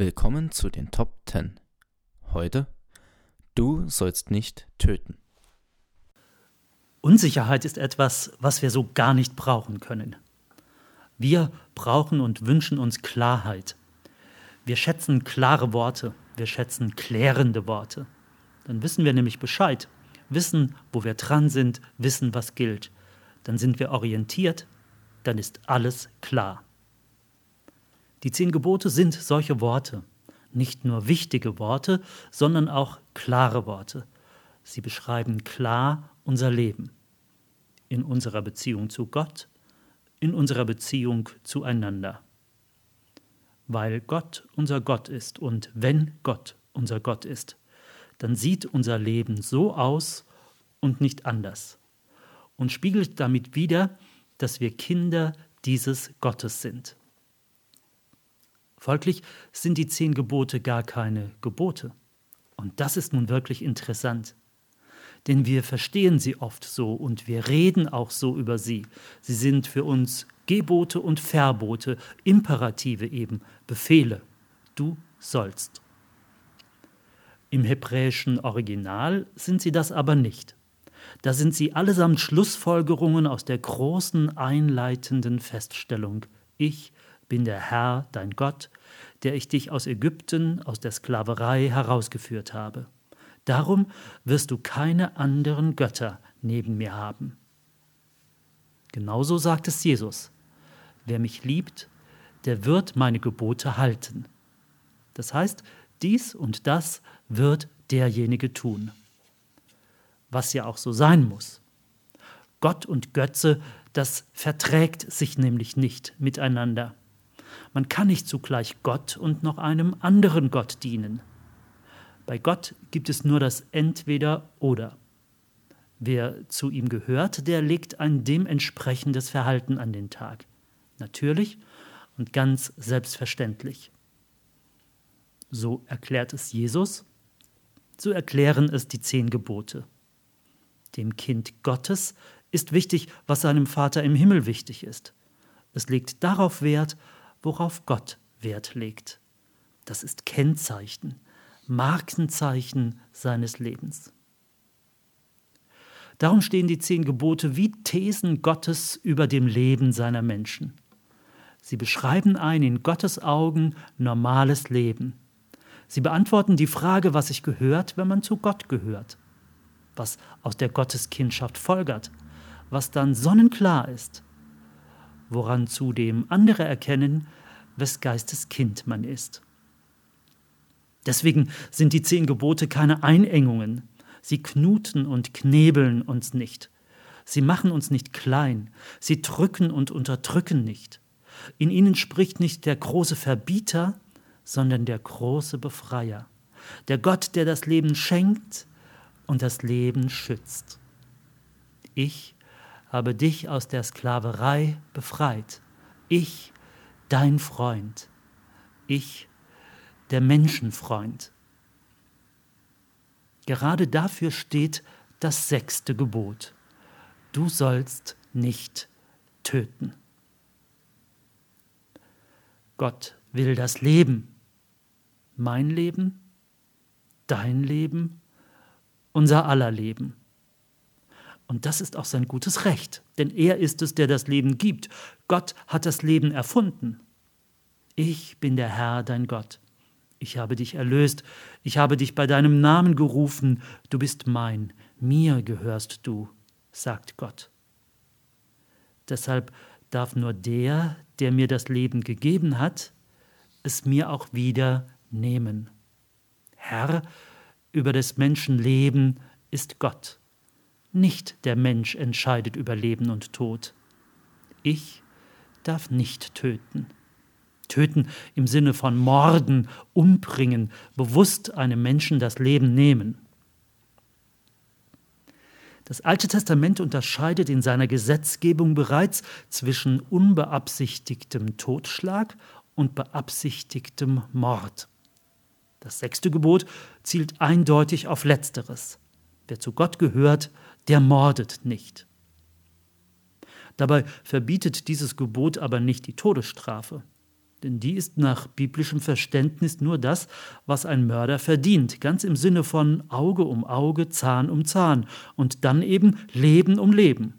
Willkommen zu den Top 10. Heute, du sollst nicht töten. Unsicherheit ist etwas, was wir so gar nicht brauchen können. Wir brauchen und wünschen uns Klarheit. Wir schätzen klare Worte, wir schätzen klärende Worte. Dann wissen wir nämlich Bescheid, wissen, wo wir dran sind, wissen, was gilt. Dann sind wir orientiert, dann ist alles klar. Die zehn Gebote sind solche Worte, nicht nur wichtige Worte, sondern auch klare Worte. Sie beschreiben klar unser Leben in unserer Beziehung zu Gott, in unserer Beziehung zueinander. Weil Gott unser Gott ist und wenn Gott unser Gott ist, dann sieht unser Leben so aus und nicht anders und spiegelt damit wider, dass wir Kinder dieses Gottes sind. Folglich sind die zehn Gebote gar keine Gebote. Und das ist nun wirklich interessant. Denn wir verstehen sie oft so und wir reden auch so über sie. Sie sind für uns Gebote und Verbote, Imperative eben, Befehle. Du sollst. Im hebräischen Original sind sie das aber nicht. Da sind sie allesamt Schlussfolgerungen aus der großen einleitenden Feststellung. Ich bin der Herr, dein Gott, der ich dich aus Ägypten, aus der Sklaverei herausgeführt habe. Darum wirst du keine anderen Götter neben mir haben. Genauso sagt es Jesus. Wer mich liebt, der wird meine Gebote halten. Das heißt, dies und das wird derjenige tun. Was ja auch so sein muss. Gott und Götze, das verträgt sich nämlich nicht miteinander. Man kann nicht zugleich Gott und noch einem anderen Gott dienen. Bei Gott gibt es nur das Entweder oder. Wer zu ihm gehört, der legt ein dementsprechendes Verhalten an den Tag. Natürlich und ganz selbstverständlich. So erklärt es Jesus, so erklären es die zehn Gebote. Dem Kind Gottes ist wichtig, was seinem Vater im Himmel wichtig ist. Es legt darauf Wert, worauf Gott Wert legt. Das ist Kennzeichen, Markenzeichen seines Lebens. Darum stehen die zehn Gebote wie Thesen Gottes über dem Leben seiner Menschen. Sie beschreiben ein in Gottes Augen normales Leben. Sie beantworten die Frage, was sich gehört, wenn man zu Gott gehört, was aus der Gotteskindschaft folgert, was dann sonnenklar ist, woran zudem andere erkennen, wes Geistes Kind man ist. Deswegen sind die zehn Gebote keine Einengungen. Sie knuten und knebeln uns nicht. Sie machen uns nicht klein. Sie drücken und unterdrücken nicht. In ihnen spricht nicht der große Verbieter, sondern der große Befreier. Der Gott, der das Leben schenkt und das Leben schützt. Ich habe dich aus der Sklaverei befreit. Ich, dein Freund. Ich, der Menschenfreund. Gerade dafür steht das sechste Gebot. Du sollst nicht töten. Gott will das Leben. Mein Leben, dein Leben, unser aller Leben. Und das ist auch sein gutes Recht, denn er ist es, der das Leben gibt. Gott hat das Leben erfunden. Ich bin der Herr, dein Gott. Ich habe dich erlöst, ich habe dich bei deinem Namen gerufen, du bist mein, mir gehörst du, sagt Gott. Deshalb darf nur der, der mir das Leben gegeben hat, es mir auch wieder nehmen. Herr über des Menschen Leben ist Gott. Nicht der Mensch entscheidet über Leben und Tod. Ich darf nicht töten. Töten im Sinne von morden, umbringen, bewusst einem Menschen das Leben nehmen. Das Alte Testament unterscheidet in seiner Gesetzgebung bereits zwischen unbeabsichtigtem Totschlag und beabsichtigtem Mord. Das sechste Gebot zielt eindeutig auf Letzteres. Wer zu Gott gehört, der mordet nicht. Dabei verbietet dieses Gebot aber nicht die Todesstrafe. Denn die ist nach biblischem Verständnis nur das, was ein Mörder verdient, ganz im Sinne von Auge um Auge, Zahn um Zahn und dann eben Leben um Leben.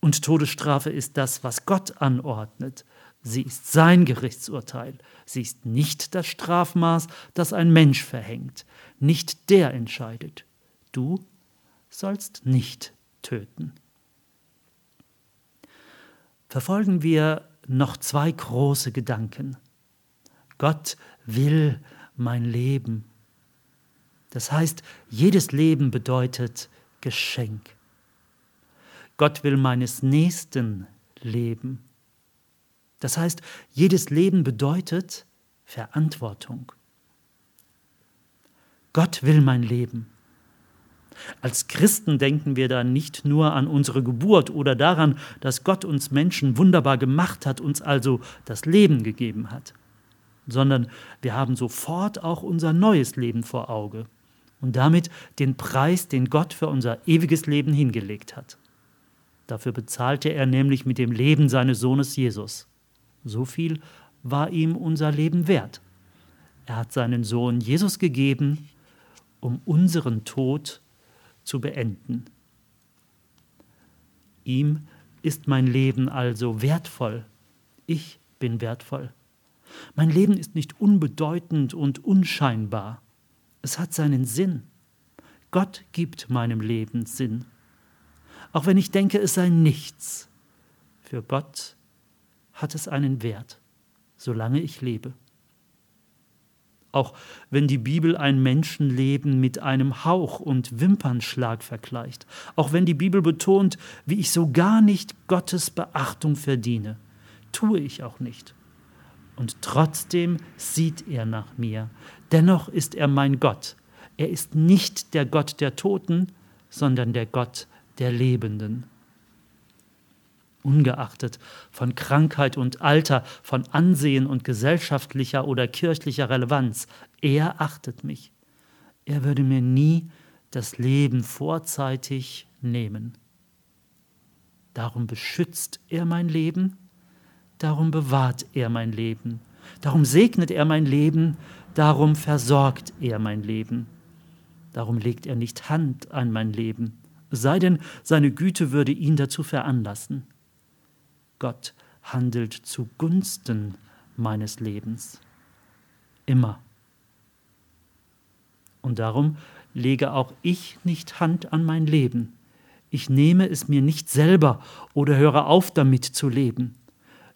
Und Todesstrafe ist das, was Gott anordnet. Sie ist sein Gerichtsurteil. Sie ist nicht das Strafmaß, das ein Mensch verhängt. Nicht der entscheidet. Du sollst nicht töten. Verfolgen wir noch zwei große Gedanken. Gott will mein Leben. Das heißt, jedes Leben bedeutet Geschenk. Gott will meines Nächsten Leben. Das heißt, jedes Leben bedeutet Verantwortung. Gott will mein Leben. Als Christen denken wir da nicht nur an unsere Geburt oder daran, dass Gott uns Menschen wunderbar gemacht hat, uns also das Leben gegeben hat, sondern wir haben sofort auch unser neues Leben vor Auge und damit den Preis, den Gott für unser ewiges Leben hingelegt hat. Dafür bezahlte er nämlich mit dem Leben seines Sohnes Jesus. So viel war ihm unser Leben wert. Er hat seinen Sohn Jesus gegeben, um unseren Tod zu beenden. Ihm ist mein Leben also wertvoll. Ich bin wertvoll. Mein Leben ist nicht unbedeutend und unscheinbar. Es hat seinen Sinn. Gott gibt meinem Leben Sinn. Auch wenn ich denke, es sei nichts. Für Gott hat es einen Wert, solange ich lebe. Auch wenn die Bibel ein Menschenleben mit einem Hauch und Wimpernschlag vergleicht. Auch wenn die Bibel betont, wie ich so gar nicht Gottes Beachtung verdiene. Tue ich auch nicht. Und trotzdem sieht er nach mir. Dennoch ist er mein Gott. Er ist nicht der Gott der Toten, sondern der Gott der Lebenden ungeachtet von Krankheit und Alter, von Ansehen und gesellschaftlicher oder kirchlicher Relevanz. Er achtet mich. Er würde mir nie das Leben vorzeitig nehmen. Darum beschützt er mein Leben, darum bewahrt er mein Leben, darum segnet er mein Leben, darum versorgt er mein Leben, darum legt er nicht Hand an mein Leben, sei denn seine Güte würde ihn dazu veranlassen. Gott handelt zugunsten meines Lebens. Immer. Und darum lege auch ich nicht Hand an mein Leben. Ich nehme es mir nicht selber oder höre auf damit zu leben.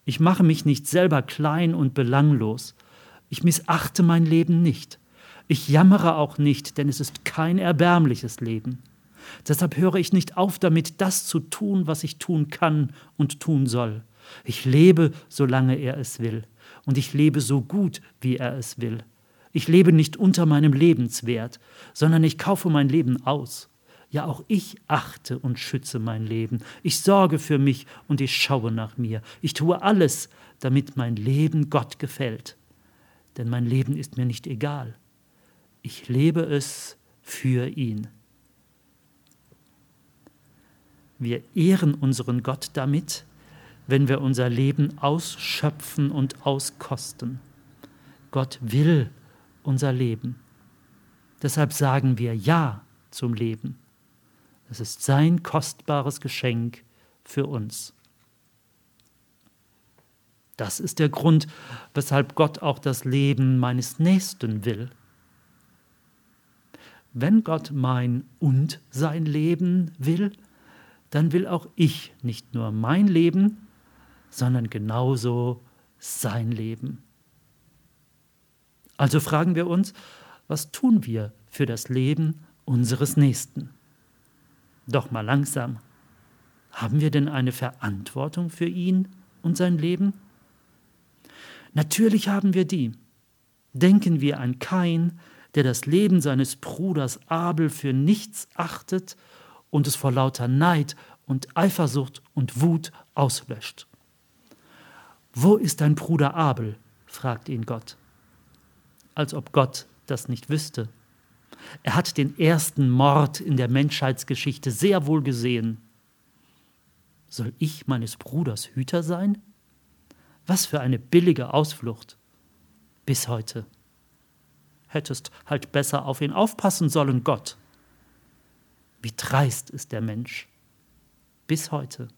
Ich mache mich nicht selber klein und belanglos. Ich missachte mein Leben nicht. Ich jammere auch nicht, denn es ist kein erbärmliches Leben. Deshalb höre ich nicht auf damit, das zu tun, was ich tun kann und tun soll. Ich lebe, solange er es will, und ich lebe so gut, wie er es will. Ich lebe nicht unter meinem Lebenswert, sondern ich kaufe mein Leben aus. Ja, auch ich achte und schütze mein Leben. Ich sorge für mich und ich schaue nach mir. Ich tue alles, damit mein Leben Gott gefällt. Denn mein Leben ist mir nicht egal. Ich lebe es für ihn. Wir ehren unseren Gott damit, wenn wir unser Leben ausschöpfen und auskosten. Gott will unser Leben. Deshalb sagen wir Ja zum Leben. Es ist sein kostbares Geschenk für uns. Das ist der Grund, weshalb Gott auch das Leben meines Nächsten will. Wenn Gott mein und sein Leben will, dann will auch ich nicht nur mein Leben, sondern genauso sein Leben. Also fragen wir uns, was tun wir für das Leben unseres Nächsten? Doch mal langsam. Haben wir denn eine Verantwortung für ihn und sein Leben? Natürlich haben wir die. Denken wir an Kain, der das Leben seines Bruders Abel für nichts achtet und es vor lauter Neid und Eifersucht und Wut auslöscht. Wo ist dein Bruder Abel? fragt ihn Gott. Als ob Gott das nicht wüsste. Er hat den ersten Mord in der Menschheitsgeschichte sehr wohl gesehen. Soll ich meines Bruders Hüter sein? Was für eine billige Ausflucht. Bis heute. Hättest halt besser auf ihn aufpassen sollen, Gott. Wie dreist ist der Mensch. Bis heute.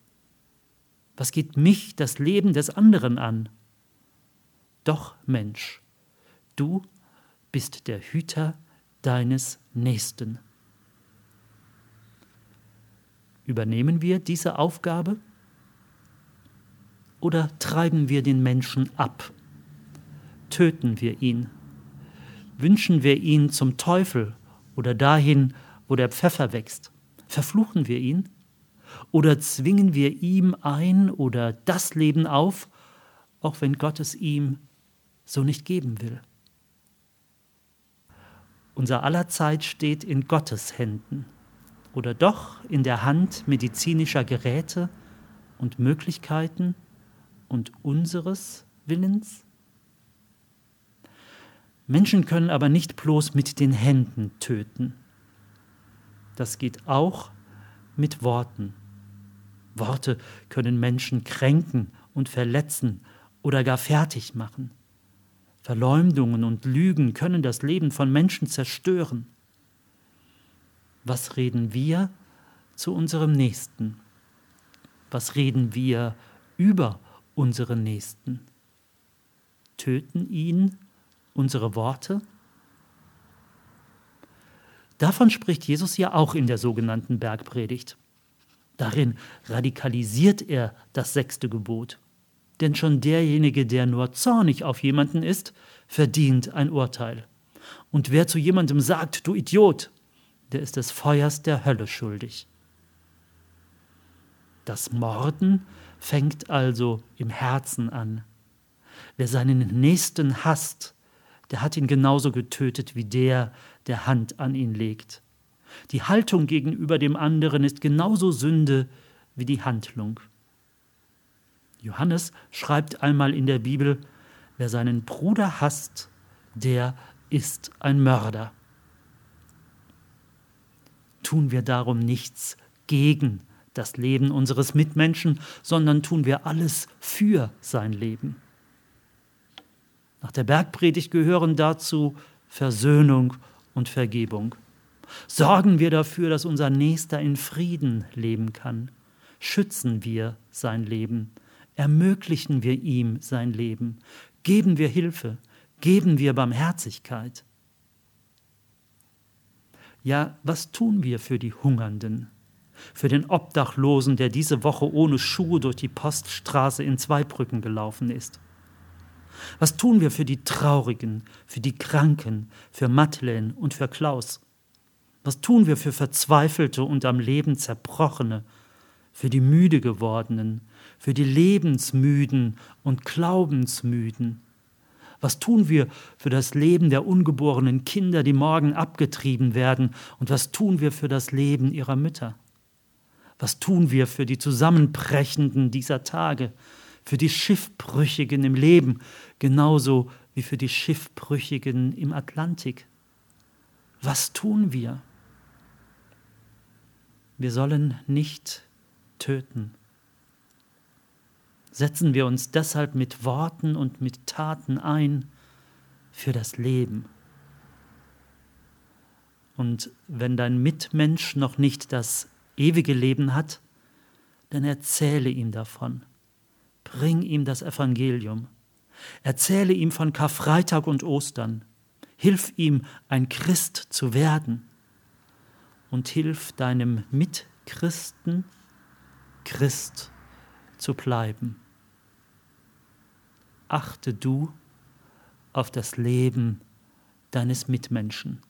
Was geht mich das Leben des anderen an? Doch, Mensch, du bist der Hüter deines Nächsten. Übernehmen wir diese Aufgabe oder treiben wir den Menschen ab? Töten wir ihn? Wünschen wir ihn zum Teufel oder dahin, wo der Pfeffer wächst? Verfluchen wir ihn? Oder zwingen wir ihm ein oder das Leben auf, auch wenn Gott es ihm so nicht geben will? Unser aller Zeit steht in Gottes Händen oder doch in der Hand medizinischer Geräte und Möglichkeiten und unseres Willens? Menschen können aber nicht bloß mit den Händen töten. Das geht auch mit Worten. Worte können Menschen kränken und verletzen oder gar fertig machen. Verleumdungen und Lügen können das Leben von Menschen zerstören. Was reden wir zu unserem Nächsten? Was reden wir über unseren Nächsten? Töten ihn unsere Worte? Davon spricht Jesus ja auch in der sogenannten Bergpredigt. Darin radikalisiert er das sechste Gebot. Denn schon derjenige, der nur zornig auf jemanden ist, verdient ein Urteil. Und wer zu jemandem sagt, du Idiot, der ist des Feuers der Hölle schuldig. Das Morden fängt also im Herzen an. Wer seinen Nächsten hasst, der hat ihn genauso getötet wie der, der Hand an ihn legt. Die Haltung gegenüber dem anderen ist genauso Sünde wie die Handlung. Johannes schreibt einmal in der Bibel, wer seinen Bruder hasst, der ist ein Mörder. Tun wir darum nichts gegen das Leben unseres Mitmenschen, sondern tun wir alles für sein Leben. Nach der Bergpredigt gehören dazu Versöhnung und Vergebung. Sorgen wir dafür, dass unser Nächster in Frieden leben kann. Schützen wir sein Leben. Ermöglichen wir ihm sein Leben. Geben wir Hilfe. Geben wir Barmherzigkeit. Ja, was tun wir für die Hungernden? Für den Obdachlosen, der diese Woche ohne Schuhe durch die Poststraße in Zweibrücken gelaufen ist? Was tun wir für die Traurigen, für die Kranken, für Madeleine und für Klaus? Was tun wir für Verzweifelte und am Leben Zerbrochene, für die müde gewordenen, für die Lebensmüden und Glaubensmüden? Was tun wir für das Leben der ungeborenen Kinder, die morgen abgetrieben werden? Und was tun wir für das Leben ihrer Mütter? Was tun wir für die Zusammenbrechenden dieser Tage, für die Schiffbrüchigen im Leben, genauso wie für die Schiffbrüchigen im Atlantik? Was tun wir? Wir sollen nicht töten. Setzen wir uns deshalb mit Worten und mit Taten ein für das Leben. Und wenn dein Mitmensch noch nicht das ewige Leben hat, dann erzähle ihm davon. Bring ihm das Evangelium. Erzähle ihm von Karfreitag und Ostern. Hilf ihm, ein Christ zu werden und hilf deinem Mitchristen, Christ zu bleiben. Achte du auf das Leben deines Mitmenschen.